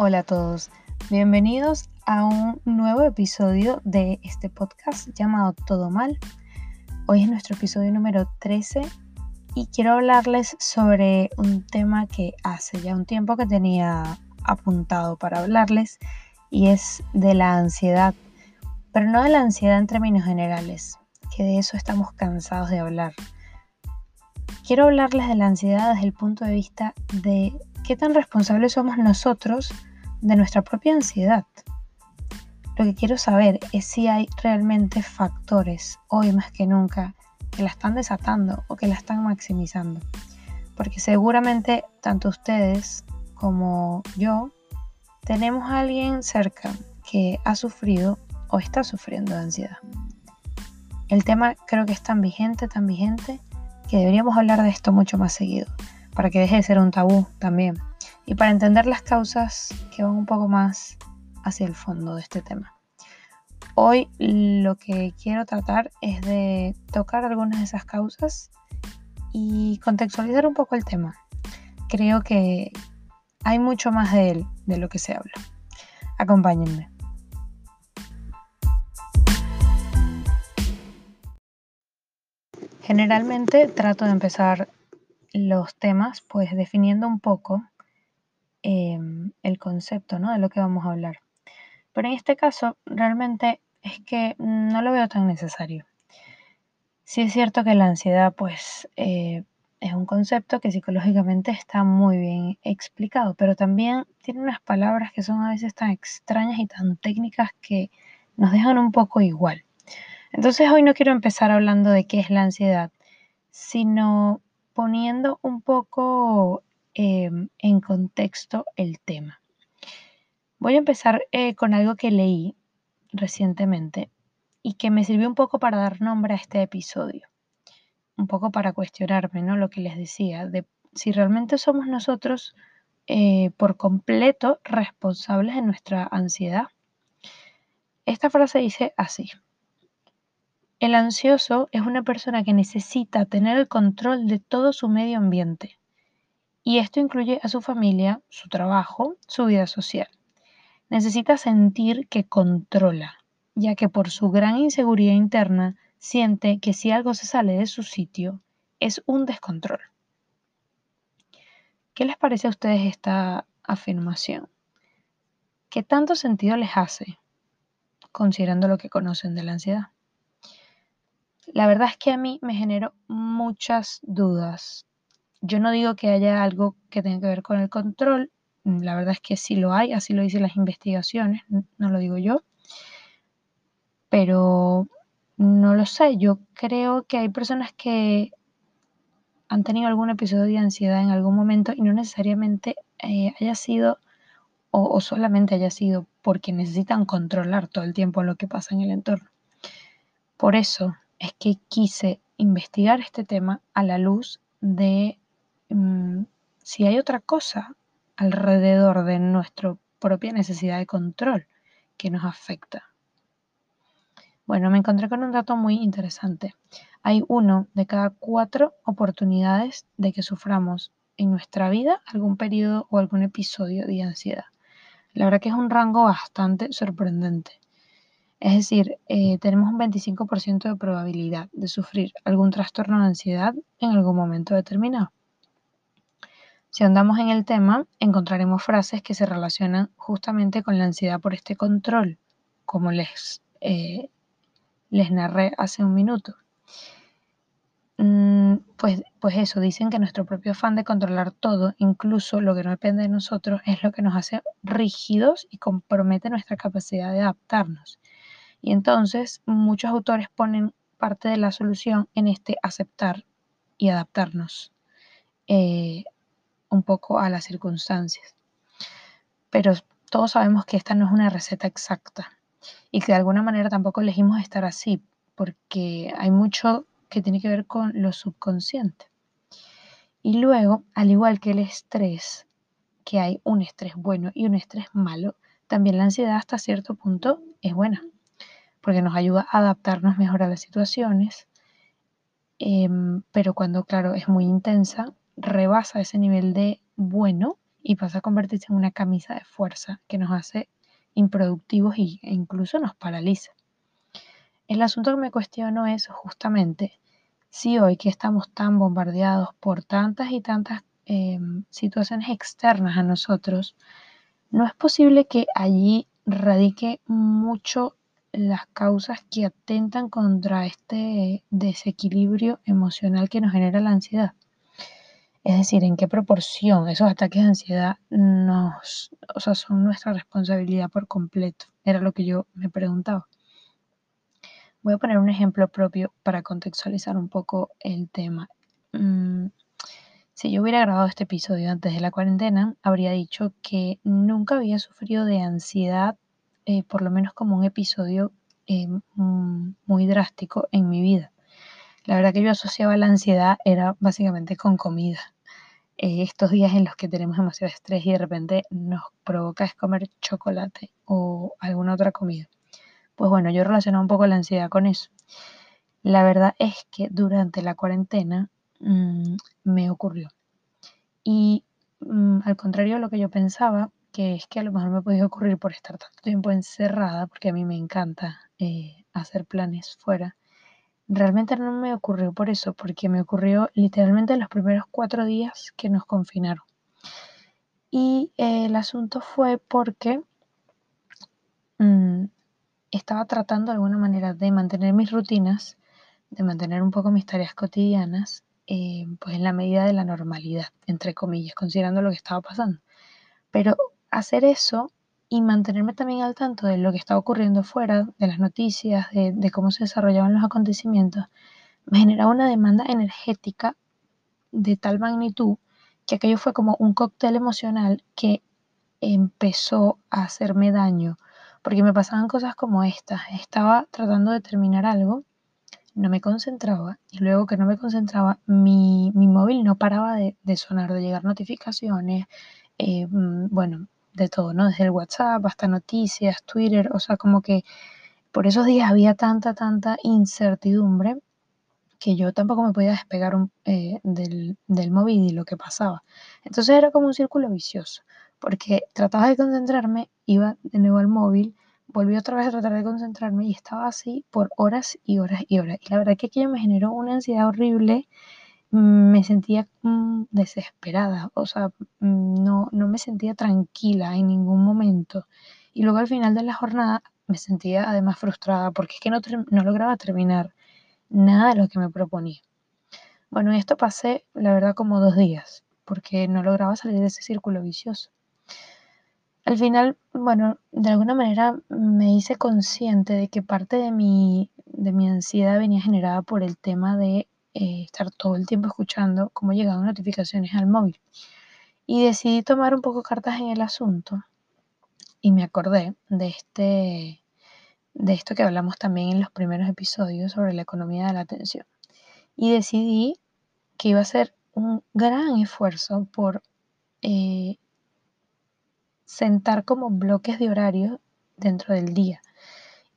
Hola a todos, bienvenidos a un nuevo episodio de este podcast llamado Todo Mal. Hoy es nuestro episodio número 13 y quiero hablarles sobre un tema que hace ya un tiempo que tenía apuntado para hablarles y es de la ansiedad, pero no de la ansiedad en términos generales, que de eso estamos cansados de hablar. Quiero hablarles de la ansiedad desde el punto de vista de qué tan responsables somos nosotros de nuestra propia ansiedad. Lo que quiero saber es si hay realmente factores, hoy más que nunca, que la están desatando o que la están maximizando. Porque seguramente tanto ustedes como yo tenemos a alguien cerca que ha sufrido o está sufriendo de ansiedad. El tema creo que es tan vigente, tan vigente, que deberíamos hablar de esto mucho más seguido, para que deje de ser un tabú también y para entender las causas que van un poco más hacia el fondo de este tema. Hoy lo que quiero tratar es de tocar algunas de esas causas y contextualizar un poco el tema. Creo que hay mucho más de él de lo que se habla. Acompáñenme. Generalmente trato de empezar los temas pues definiendo un poco Em, el concepto ¿no? de lo que vamos a hablar. Pero en este caso, realmente es que no lo veo tan necesario. Sí es cierto que la ansiedad, pues, eh, es un concepto que psicológicamente está muy bien explicado, pero también tiene unas palabras que son a veces tan extrañas y tan técnicas que nos dejan un poco igual. Entonces hoy no quiero empezar hablando de qué es la ansiedad, sino poniendo un poco Em, en contexto el tema. Voy a empezar eh, con algo que leí recientemente y que me sirvió un poco para dar nombre a este episodio, un poco para cuestionarme, ¿no? Lo que les decía, de si realmente somos nosotros eh, por completo responsables de nuestra ansiedad. Esta frase dice así. El ansioso es una persona que necesita tener el control de todo su medio ambiente y esto incluye a su familia, su trabajo, su vida social. Necesita sentir que controla, ya que por su gran inseguridad interna siente que si algo se sale de su sitio es un descontrol. ¿Qué les parece a ustedes esta afirmación? ¿Qué tanto sentido les hace, considerando lo que conocen de la ansiedad? La verdad es que a mí me generó muchas dudas yo no digo que haya algo que tenga que ver con el control, mm, la verdad es que sí lo hay, así lo dicen las investigaciones, no lo digo yo, pero no lo sé, yo creo que hay personas que han tenido algún episodio de ansiedad en algún momento y no necesariamente eh, haya sido o, o, solamente haya sido porque necesitan controlar todo el tiempo lo que pasa en el entorno. Por eso es que quise investigar este tema a la luz de Mm, si hay otra cosa alrededor de nuestra propia necesidad de control que nos afecta. Bueno, me encontré con un dato muy interesante. Hay uno de cada cuatro oportunidades de que suframos en nuestra vida algún periodo o algún episodio de ansiedad. La verdad que es un rango bastante sorprendente. Es decir, eh, tenemos un 25% de probabilidad de sufrir algún trastorno de ansiedad en algún momento determinado. Si andamos en el tema, encontraremos frases que se relacionan justamente con la ansiedad por este control, como les, eh, les narré hace un minuto. Mm, pues, pues eso, dicen que nuestro propio afán de controlar todo, incluso lo que no depende de nosotros, es lo que nos hace rígidos y compromete nuestra capacidad de adaptarnos. Y entonces muchos autores ponen parte de la solución en este aceptar y adaptarnos eh, un poco a las circunstancias. Pero todos sabemos que esta no es una receta exacta y que de alguna manera tampoco elegimos estar así, porque hay mucho que tiene que ver con lo subconsciente. Y luego, al igual que el estrés, que hay un estrés bueno y un estrés malo, también la ansiedad hasta cierto punto es buena, porque nos ayuda a adaptarnos mejor a las situaciones, em, pero cuando, claro, es muy intensa, rebasa ese nivel de bueno y pasa a convertirse en una camisa de fuerza que nos hace improductivos e incluso nos paraliza. El asunto que me cuestiono es justamente si hoy que estamos tan bombardeados por tantas y tantas em, situaciones externas a nosotros, no es posible que allí radique mucho las causas que atentan contra este desequilibrio emocional que nos genera la ansiedad. Es decir, en qué proporción esos ataques de ansiedad nos, o sea, son nuestra responsabilidad por completo. Era lo que yo me preguntaba. Voy a poner un ejemplo propio para contextualizar un poco el tema. Mm, si yo hubiera grabado este episodio antes de la cuarentena, habría dicho que nunca había sufrido de ansiedad, eh, por lo menos como un episodio eh, mm, muy drástico en mi vida. La verdad que yo asociaba la ansiedad era básicamente con comida. Eh, estos días en los que tenemos demasiado estrés y de repente nos provoca es comer chocolate o alguna otra comida. Pues bueno, yo relaciono un poco la ansiedad con eso. La verdad es que durante la cuarentena mm, me ocurrió. Y mm, al contrario de lo que yo pensaba, que es que a lo mejor me podía ocurrir por estar tanto tiempo encerrada, porque a mí me encanta eh, hacer planes fuera, realmente no me ocurrió por eso, porque me ocurrió literalmente los primeros cuatro días que nos confinaron. Y eh, el asunto fue porque mm, estaba tratando de alguna manera de mantener mis rutinas, de mantener un poco mis tareas cotidianas, eh, pues en la medida de la normalidad, entre comillas, considerando lo que estaba pasando. Pero hacer eso y mantenerme también al tanto de lo que estaba ocurriendo fuera, de las noticias, de, cómo se desarrollaban los acontecimientos, me generaba una demanda energética de tal magnitud que aquello fue como un cóctel emocional que empezó a hacerme daño porque me pasaban cosas como estas. Estaba tratando de terminar algo, no me concentraba y luego que no me concentraba, mi, móvil no paraba de, sonar, de llegar notificaciones, eh, mm, bueno, de todo, ¿no? Desde el WhatsApp hasta noticias, Twitter, o sea, como que por esos días había tanta, tanta incertidumbre que yo tampoco me podía despegar eh, del, del móvil y lo que pasaba. Entonces era como un círculo vicioso porque trataba de concentrarme, iba de nuevo al móvil, volví otra vez a tratar de concentrarme y estaba así por horas y horas y horas. Y la verdad que aquello me generó una ansiedad horrible, me sentía mm, desesperada, o sea, mm, no, no me sentía tranquila en ningún momento. Y luego al final de la jornada me sentía además frustrada porque es que no, no lograba terminar nada de lo que me proponía. Bueno, y esto pasé, la verdad, como dos días, porque no lograba salir de ese círculo vicioso. Al final, bueno, de alguna manera me hice consciente de que parte de mi, de mi ansiedad venía generada por el tema de eh, estar todo el tiempo escuchando cómo llegaban notificaciones al móvil. Y decidí tomar un poco cartas en el asunto y me acordé de este de esto que hablamos también en los primeros episodios sobre la economía de la atención. Y decidí que iba a ser un gran esfuerzo por eh, sentar como bloques de horario dentro del día.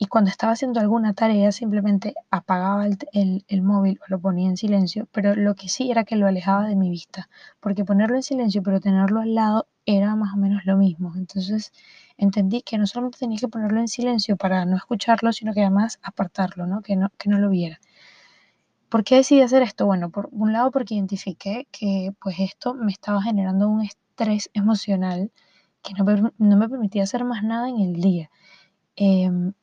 Y cuando estaba haciendo alguna tarea, simplemente apagaba el, móvil o lo ponía en silencio, pero lo que sí era que lo alejaba de mi vista, porque ponerlo en silencio pero tenerlo al lado era más o menos lo mismo. Entonces entendí que no solamente tenía que ponerlo en silencio para no escucharlo, sino que además apartarlo, ¿no? Que, no, que no lo viera. ¿Por qué decidí hacer esto? Bueno, por un lado porque identifiqué que pues esto me estaba generando un estrés emocional que no, me permitía hacer más nada en el día. Em,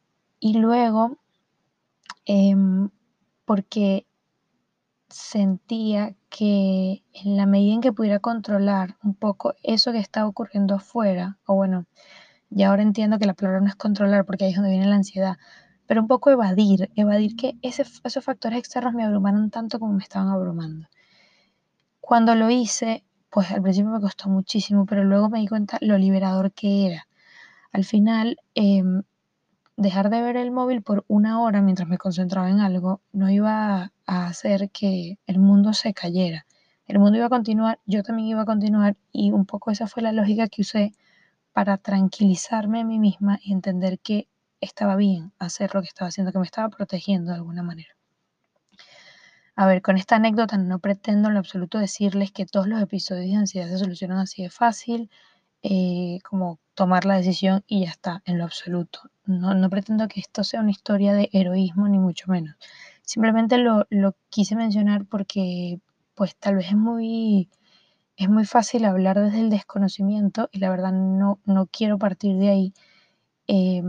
y luego, em, porque sentía que en la medida en que pudiera controlar un poco eso que estaba ocurriendo afuera, o bueno, ya ahora entiendo que la palabra no es controlar porque ahí es donde viene la ansiedad, pero un poco evadir, evadir que esos factores externos me abrumaron tanto como me estaban abrumando. Cuando lo hice, pues al principio me costó muchísimo, pero luego me di cuenta lo liberador que era. Al final, em, dejar de ver el móvil por una hora mientras me concentraba en algo no iba a hacer que el mundo se cayera. El mundo iba a continuar, yo también iba a continuar y un poco esa fue la lógica que usé para tranquilizarme a mí misma y entender que estaba bien hacer lo que estaba haciendo, que me estaba protegiendo de alguna manera. A ver, con esta anécdota no pretendo en lo absoluto decirles que todos los episodios de ansiedad se solucionan así de fácil, eh, como tomar la decisión y ya está, en lo absoluto. No, no, pretendo que esto sea una historia de heroísmo, ni mucho menos. Simplemente lo, lo quise mencionar porque pues tal vez es muy, es muy fácil hablar desde el desconocimiento y la verdad no, no quiero partir de ahí. Eh,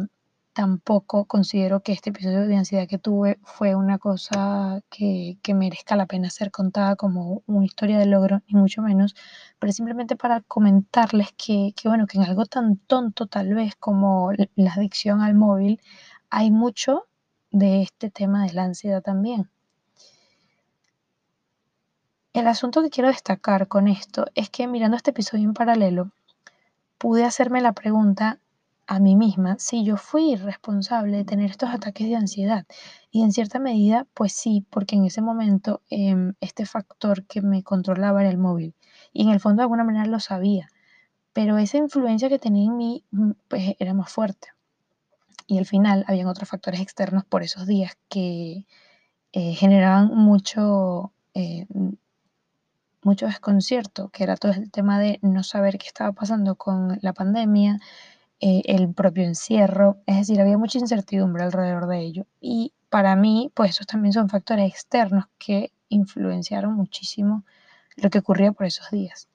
tampoco considero que este episodio de ansiedad que tuve fue una cosa que, merezca la pena ser contada como una historia de logro, ni mucho menos, pero simplemente para comentarles que, que, bueno, que en algo tan tonto tal vez como la adicción al móvil, hay mucho de este tema de la ansiedad también. El asunto que quiero destacar con esto es que mirando este episodio en paralelo, pude hacerme la pregunta a mí misma si yo fui responsable de tener estos ataques de ansiedad. Y en cierta medida, pues sí, porque en ese momento em, este factor que me controlaba era el móvil. Y en el fondo de alguna manera lo sabía. Pero esa influencia que tenía en mí mm, pues, era más fuerte. Y al final habían otros factores externos por esos días que eh, generaban mucho, eh, mucho desconcierto, que era todo el tema de no saber qué estaba pasando con la pandemia, eh, el propio encierro, es decir, había mucha incertidumbre alrededor de ello. Y para mí, pues esos también son factores externos que influenciaron muchísimo lo que ocurría por esos días.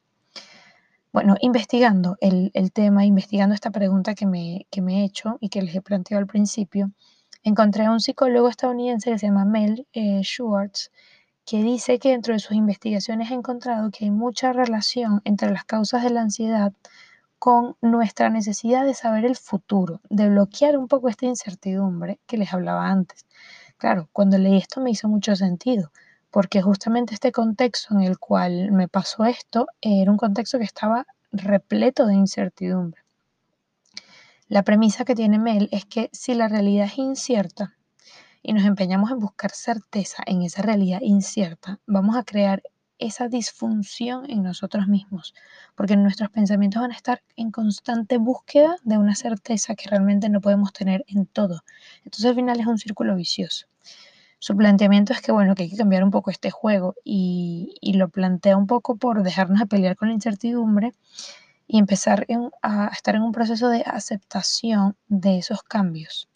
Bueno, investigando el, tema, investigando esta pregunta que me, que me, he hecho y que les he planteado al principio, encontré a un psicólogo estadounidense que se llama Mel eh, Schwartz, que dice que dentro de sus investigaciones ha encontrado que hay mucha relación entre las causas de la ansiedad con nuestra necesidad de saber el futuro, de bloquear un poco esta incertidumbre que les hablaba antes. Claro, cuando leí esto me hizo mucho sentido, porque justamente este contexto en el cual me pasó esto era un contexto que estaba repleto de incertidumbre. La premisa que tiene Mel es que si la realidad es incierta y nos empeñamos en buscar certeza en esa realidad incierta, vamos a crear esa disfunción en nosotros mismos, porque nuestros pensamientos van a estar en constante búsqueda de una certeza que realmente no podemos tener en todo. Entonces al final es un círculo vicioso. Su planteamiento es que, bueno, que hay que cambiar un poco este juego y, lo plantea un poco por dejarnos a pelear con la incertidumbre y empezar a estar en un proceso de aceptación de esos cambios.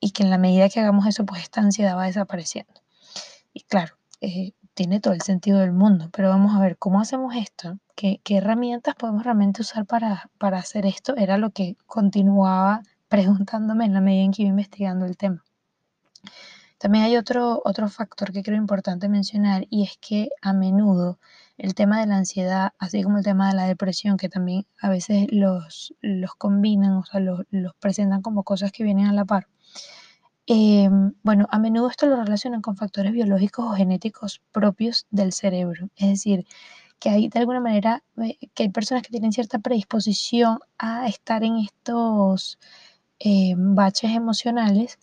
Y que en la medida que hagamos eso, pues esta ansiedad va desapareciendo. Y claro, eh, tiene todo el sentido del mundo, pero vamos a ver cómo hacemos esto, qué, herramientas podemos realmente usar para, para hacer esto, era lo que continuaba preguntándome en la medida en que iba investigando el tema. También hay otro, otro factor que creo importante mencionar y es que a menudo el tema de la ansiedad, así como el tema de la depresión, que también a veces los, los combinan, o sea, los, los presentan como cosas que vienen a la par, Em, bueno, a menudo esto lo relacionan con factores biológicos o genéticos propios del cerebro. Es decir, que hay de alguna manera eh, que hay personas que tienen cierta predisposición a estar en estos em, baches emocionales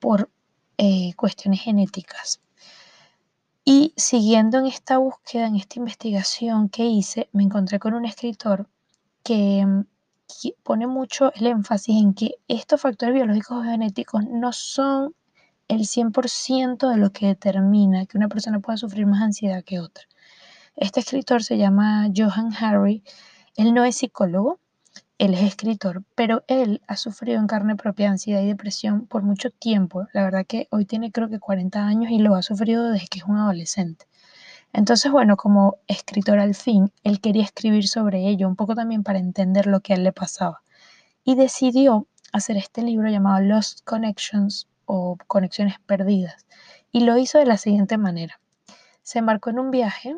por eh, cuestiones genéticas. Y siguiendo en esta búsqueda, en esta investigación que hice, me encontré con un escritor que em, pone mucho el énfasis en que estos factores biológicos o genéticos no son el 100% de lo que determina que una persona pueda sufrir más ansiedad que otra. Este escritor se llama Johan Harry. Él no es psicólogo, él es escritor, pero él ha sufrido en carne propia ansiedad y depresión por mucho tiempo. La verdad que hoy tiene creo que 40 años y lo ha sufrido desde que es un adolescente. Entonces, bueno, como escritor al fin, él quería escribir sobre ello, un poco también para entender lo que a él le pasaba. Y decidió hacer este libro llamado Lost Connections o Conexiones Perdidas. Y lo hizo de la siguiente manera. Se embarcó en un viaje,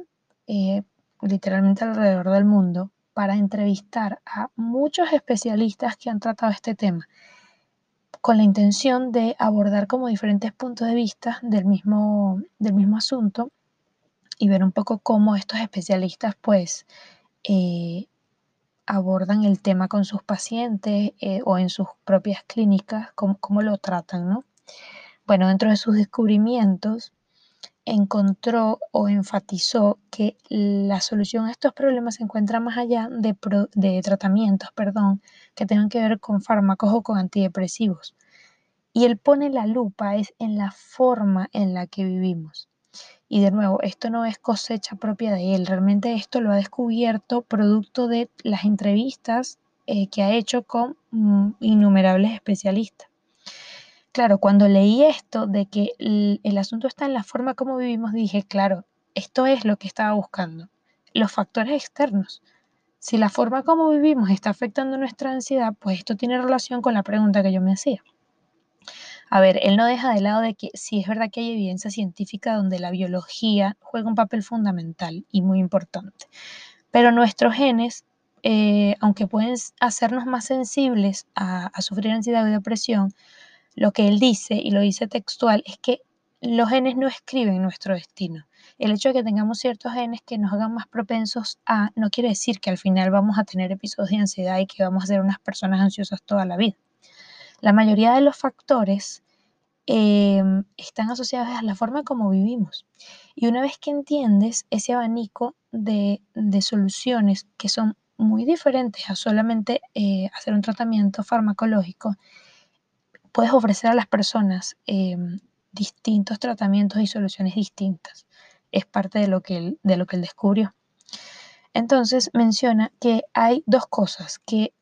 eh, literalmente alrededor del mundo, para entrevistar a muchos especialistas que han tratado este tema, con la intención de abordar como diferentes puntos de vista del mismo, del mismo asunto y ver un poco cómo estos especialistas pues eh, abordan el tema con sus pacientes eh, o en sus propias clínicas, cómo, cómo, lo tratan, ¿no? Bueno, dentro de sus descubrimientos encontró o enfatizó que la solución a estos problemas se encuentra más allá de, de tratamientos, perdón, que tengan que ver con fármacos o con antidepresivos. Y él pone la lupa es en la forma en la que vivimos. Y de nuevo, esto no es cosecha propia de él, realmente esto lo ha descubierto producto de las entrevistas eh, que ha hecho con mm, innumerables especialistas. Claro, cuando leí esto de que el asunto está en la forma como vivimos, dije, claro, esto es lo que estaba buscando, los factores externos. Si la forma como vivimos está afectando nuestra ansiedad, pues esto tiene relación con la pregunta que yo me hacía. A ver, él no deja de lado de que sí es verdad que hay evidencia científica donde la biología juega un papel fundamental y muy importante, pero nuestros genes, eh, aunque pueden hacernos más sensibles a, a sufrir ansiedad o depresión, lo que él dice, y lo dice textual, es que los genes no escriben nuestro destino. El hecho de que tengamos ciertos genes que nos hagan más propensos a, no quiere decir que al final vamos a tener episodios de ansiedad y que vamos a ser unas personas ansiosas toda la vida. La mayoría de los factores em, están asociados a la forma como vivimos. Y una vez que entiendes ese abanico de, soluciones que son muy diferentes a solamente eh, hacer un tratamiento farmacológico, puedes ofrecer a las personas em, distintos tratamientos y soluciones distintas. Es parte de lo que de lo que él descubrió. Entonces menciona que hay dos cosas que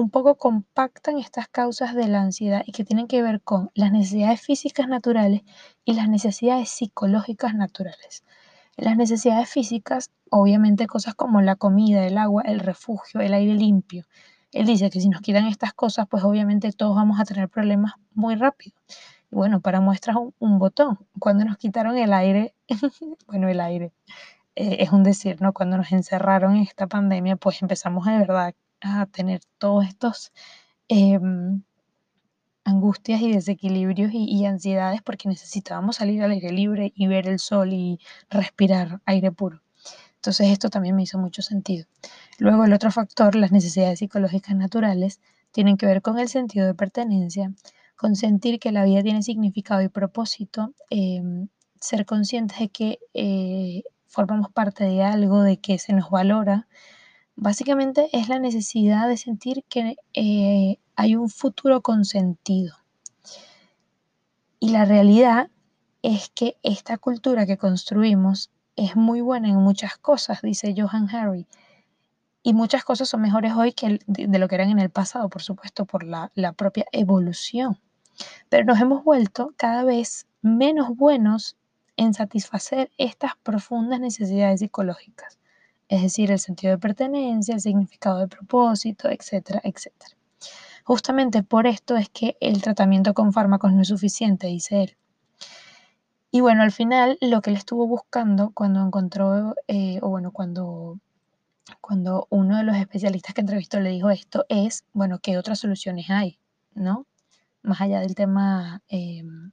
un poco compactan estas causas de la ansiedad y que tienen que ver con las necesidades físicas naturales y las necesidades psicológicas naturales. Las necesidades físicas, obviamente cosas como la comida, el agua, el refugio, el aire limpio, él dice que si nos quitan estas cosas, pues obviamente todos vamos a tener problemas muy rápido. Y bueno, para muestras un, botón. Cuando nos quitaron el aire, bueno, el aire eh, es un decir, ¿no? Cuando nos encerraron en esta pandemia, pues empezamos de verdad a tener todos estos em, angustias y desequilibrios y, y ansiedades porque necesitábamos salir al aire libre y ver el sol y respirar aire puro. Entonces esto también me hizo mucho sentido. Luego el otro factor, las necesidades psicológicas naturales, tienen que ver con el sentido de pertenencia, con sentir que la vida tiene significado y propósito, em, ser conscientes de que eh, formamos parte de algo, de que se nos valora. Básicamente es la necesidad de sentir que eh, hay un futuro con sentido. Y la realidad es que esta cultura que construimos es muy buena en muchas cosas, dice Johan Harry. Y muchas cosas son mejores hoy que de, lo que eran en el pasado, por supuesto, por la propia evolución. Pero nos hemos vuelto cada vez menos buenos en satisfacer estas profundas necesidades psicológicas, es decir, el sentido de pertenencia, el significado de propósito, etcétera, etcétera. Justamente por esto es que el tratamiento con fármacos no es suficiente, dice él. Y bueno, al final lo que él estuvo buscando cuando encontró, eh, o bueno, cuando, cuando uno de los especialistas que entrevistó le dijo esto, es, bueno, ¿qué otras soluciones hay? ¿No? Más allá del tema em,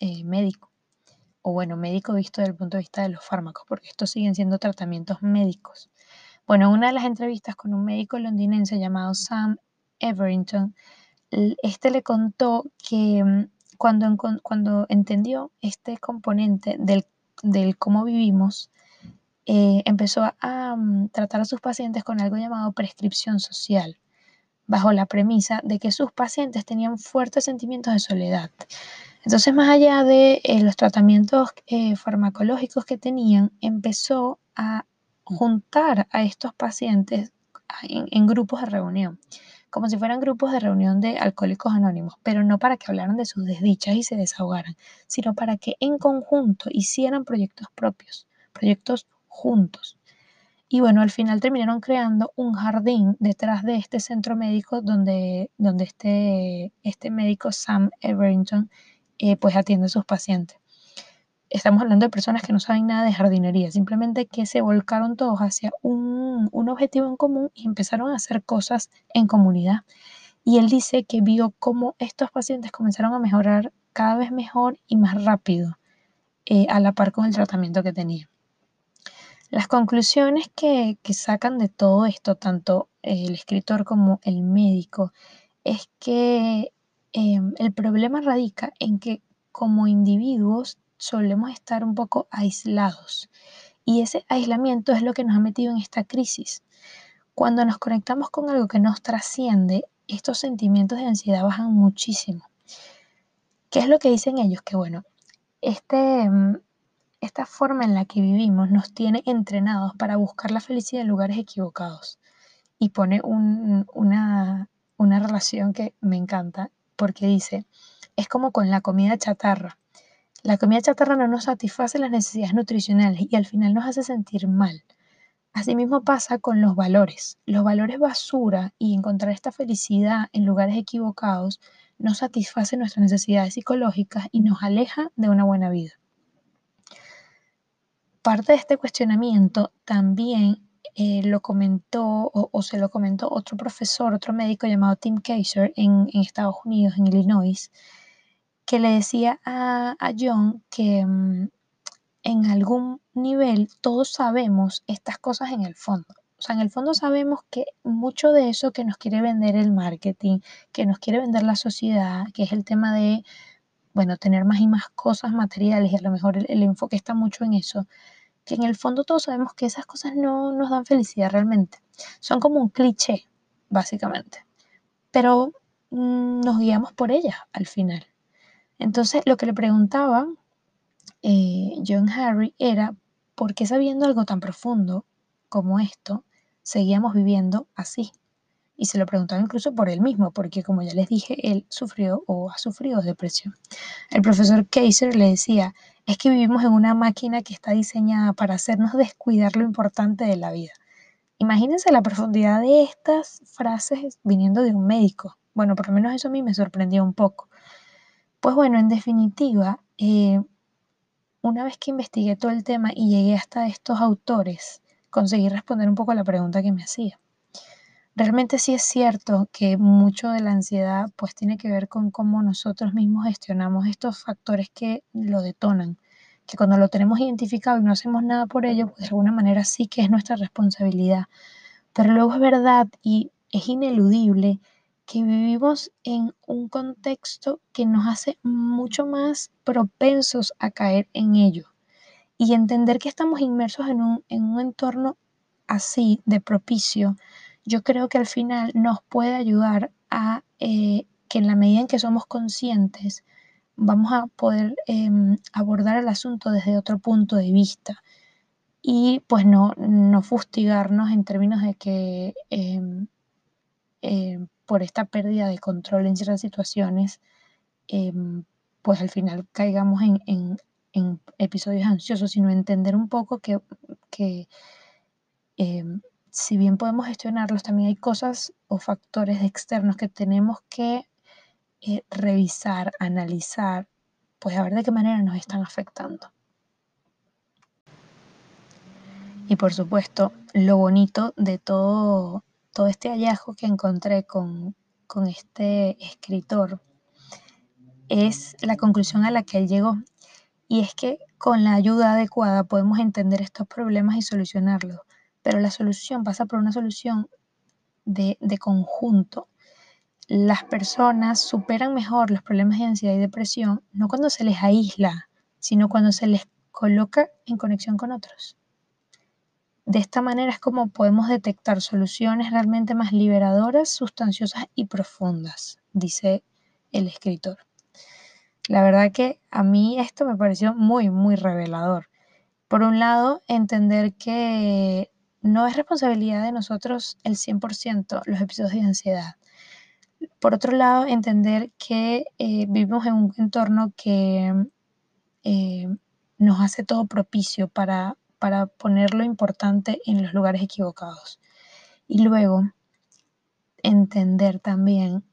eh, médico, o bueno, médico visto desde el punto de vista de los fármacos, porque estos siguen siendo tratamientos médicos. Bueno, una de las entrevistas con un médico londinense llamado Sam Everington, este le contó que mm, cuando, cuando entendió este componente del, del cómo vivimos, eh, empezó a, mm, tratar a sus pacientes con algo llamado prescripción social, bajo la premisa de que sus pacientes tenían fuertes sentimientos de soledad. Entonces, más allá de eh, los tratamientos eh, farmacológicos que tenían, empezó a juntar a estos pacientes en grupos de reunión como si fueran grupos de reunión de alcohólicos anónimos, pero no para que hablaran de sus desdichas y se desahogaran, sino para que en conjunto hicieran proyectos propios, proyectos juntos. Y bueno, al final terminaron creando un jardín detrás de este centro médico donde, donde este, este médico Sam Everington eh, pues atiende a sus pacientes estamos hablando de personas que no saben nada de jardinería, simplemente que se volcaron todos hacia un, objetivo en común y empezaron a hacer cosas en comunidad. Y él dice que vio cómo estos pacientes comenzaron a mejorar cada vez mejor y más rápido eh, a la par con el tratamiento que tenían. Las conclusiones que, sacan de todo esto, tanto el escritor como el médico, es que em, el problema radica en que como individuos solemos estar un poco aislados. Y ese aislamiento es lo que nos ha metido en esta crisis. Cuando nos conectamos con algo que nos trasciende, estos sentimientos de ansiedad bajan muchísimo. ¿Qué es lo que dicen ellos? Que bueno, este, mm, esta forma en la que vivimos nos tiene entrenados para buscar la felicidad en lugares equivocados. Y pone una, una relación que me encanta porque dice, es como con la comida chatarra. La comida chatarra no nos satisface las necesidades nutricionales y al final nos hace sentir mal. Asimismo pasa con los valores. Los valores basura y encontrar esta felicidad en lugares equivocados no satisface nuestras necesidades psicológicas y nos aleja de una buena vida. Parte de este cuestionamiento también eh, lo comentó o, se lo comentó otro profesor, otro médico llamado Tim Kaiser en, Estados Unidos, en Illinois, que le decía a, a John que mm, en algún nivel todos sabemos estas cosas en el fondo. O sea, en el fondo sabemos que mucho de eso que nos quiere vender el marketing, que nos quiere vender la sociedad, que es el tema de, bueno, tener más y más cosas materiales y a lo mejor el, enfoque está mucho en eso, que en el fondo todos sabemos que esas cosas no nos dan felicidad realmente. Son como un cliché, básicamente. Pero mm, nos guiamos por ellas al final. Entonces, lo que le preguntaba eh, John Harry era, ¿por qué sabiendo algo tan profundo como esto, seguíamos viviendo así? Y se lo preguntaba incluso por él mismo, porque como ya les dije, él sufrió o ha sufrido depresión. El profesor Kaiser le decía, es que vivimos en una máquina que está diseñada para hacernos descuidar lo importante de la vida. Imagínense la profundidad de estas frases viniendo de un médico. Bueno, por lo menos eso a mí me sorprendió un poco. Pues bueno, en definitiva, eh, una vez que investigué todo el tema y llegué hasta estos autores, conseguí responder un poco a la pregunta que me hacía. Realmente sí es cierto que mucho de la ansiedad pues tiene que ver con cómo nosotros mismos gestionamos estos factores que lo detonan, que cuando lo tenemos identificado y no hacemos nada por ello, pues de alguna manera sí que es nuestra responsabilidad. Pero luego es verdad y es ineludible que vivimos en un contexto que nos hace mucho más propensos a caer en ello. Y entender que estamos inmersos en un, entorno así de propicio, yo creo que al final nos puede ayudar a eh, que en la medida en que somos conscientes, vamos a poder em, abordar el asunto desde otro punto de vista y pues no, no fustigarnos en términos de que em, em, por esta pérdida de control en ciertas situaciones, em, pues al final caigamos en, episodios ansiosos, sino entender un poco que, em, si bien podemos gestionarlos, también hay cosas o factores externos que tenemos que eh, revisar, analizar, pues a ver de qué manera nos están afectando. Y por supuesto, lo bonito de todo todo este hallazgo que encontré con, este escritor es la conclusión a la que él llegó. Y es que con la ayuda adecuada podemos entender estos problemas y solucionarlos. Pero la solución pasa por una solución de, de conjunto. Las personas superan mejor los problemas de ansiedad y depresión no cuando se les aísla, sino cuando se les coloca en conexión con otros. De esta manera es como podemos detectar soluciones realmente más liberadoras, sustanciosas y profundas, dice el escritor. La verdad que a mí esto me pareció muy, muy revelador. Por un lado, entender que no es responsabilidad de nosotros el 100% los episodios de ansiedad. Por otro lado, entender que eh, vivimos en un entorno que eh, nos hace todo propicio para para poner lo importante en los lugares equivocados. Y luego entender también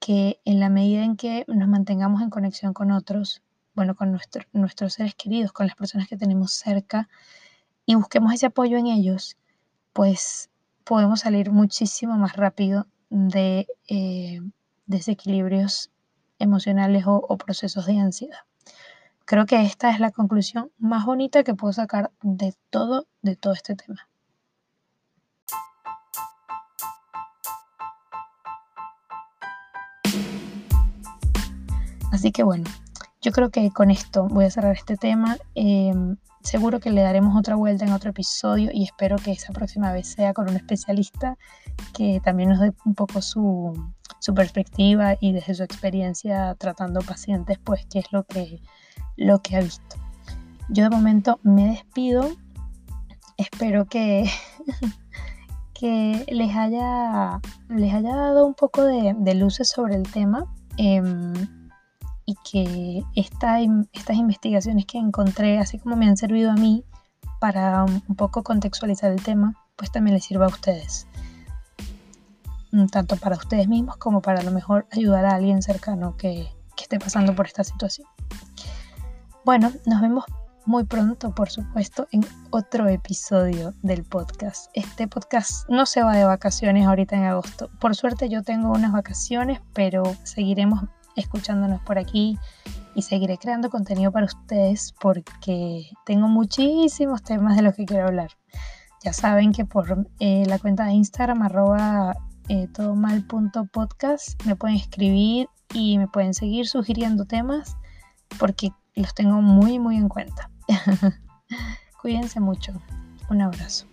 que en la medida en que nos mantengamos en conexión con otros, bueno, con nuestros seres queridos, con las personas que tenemos cerca, y busquemos ese apoyo en ellos, pues podemos salir muchísimo más rápido de eh, desequilibrios emocionales o procesos de ansiedad. Creo que esta es la conclusión más bonita que puedo sacar de todo, de todo este tema. Así que bueno, yo creo que con esto voy a cerrar este tema. Em, seguro que le daremos otra vuelta en otro episodio y espero que esa próxima vez sea con un especialista que también nos dé un poco su, su perspectiva y desde su experiencia tratando pacientes, pues qué es lo que ha visto. Yo de momento me despido. Espero que, que les, haya, les haya dado un poco de, luces sobre el tema em, y que esta, estas investigaciones que encontré, así como me han servido a mí para un poco contextualizar el tema, pues también les sirva a ustedes. Mm, tanto para ustedes mismos como para a lo mejor ayudar a alguien cercano que, que esté pasando por esta situación. Bueno, nos vemos muy pronto, por supuesto, en otro episodio del podcast. Este podcast no se va de vacaciones ahorita en agosto. Por suerte yo tengo unas vacaciones, pero seguiremos escuchándonos por aquí y seguiré creando contenido para ustedes porque tengo muchísimos temas de los que quiero hablar. Ya saben que por eh, la cuenta de Instagram arroba eh, todomal.podcast me pueden escribir y me pueden seguir sugiriendo temas porque los tengo muy muy en cuenta. Cuídense mucho. Un abrazo.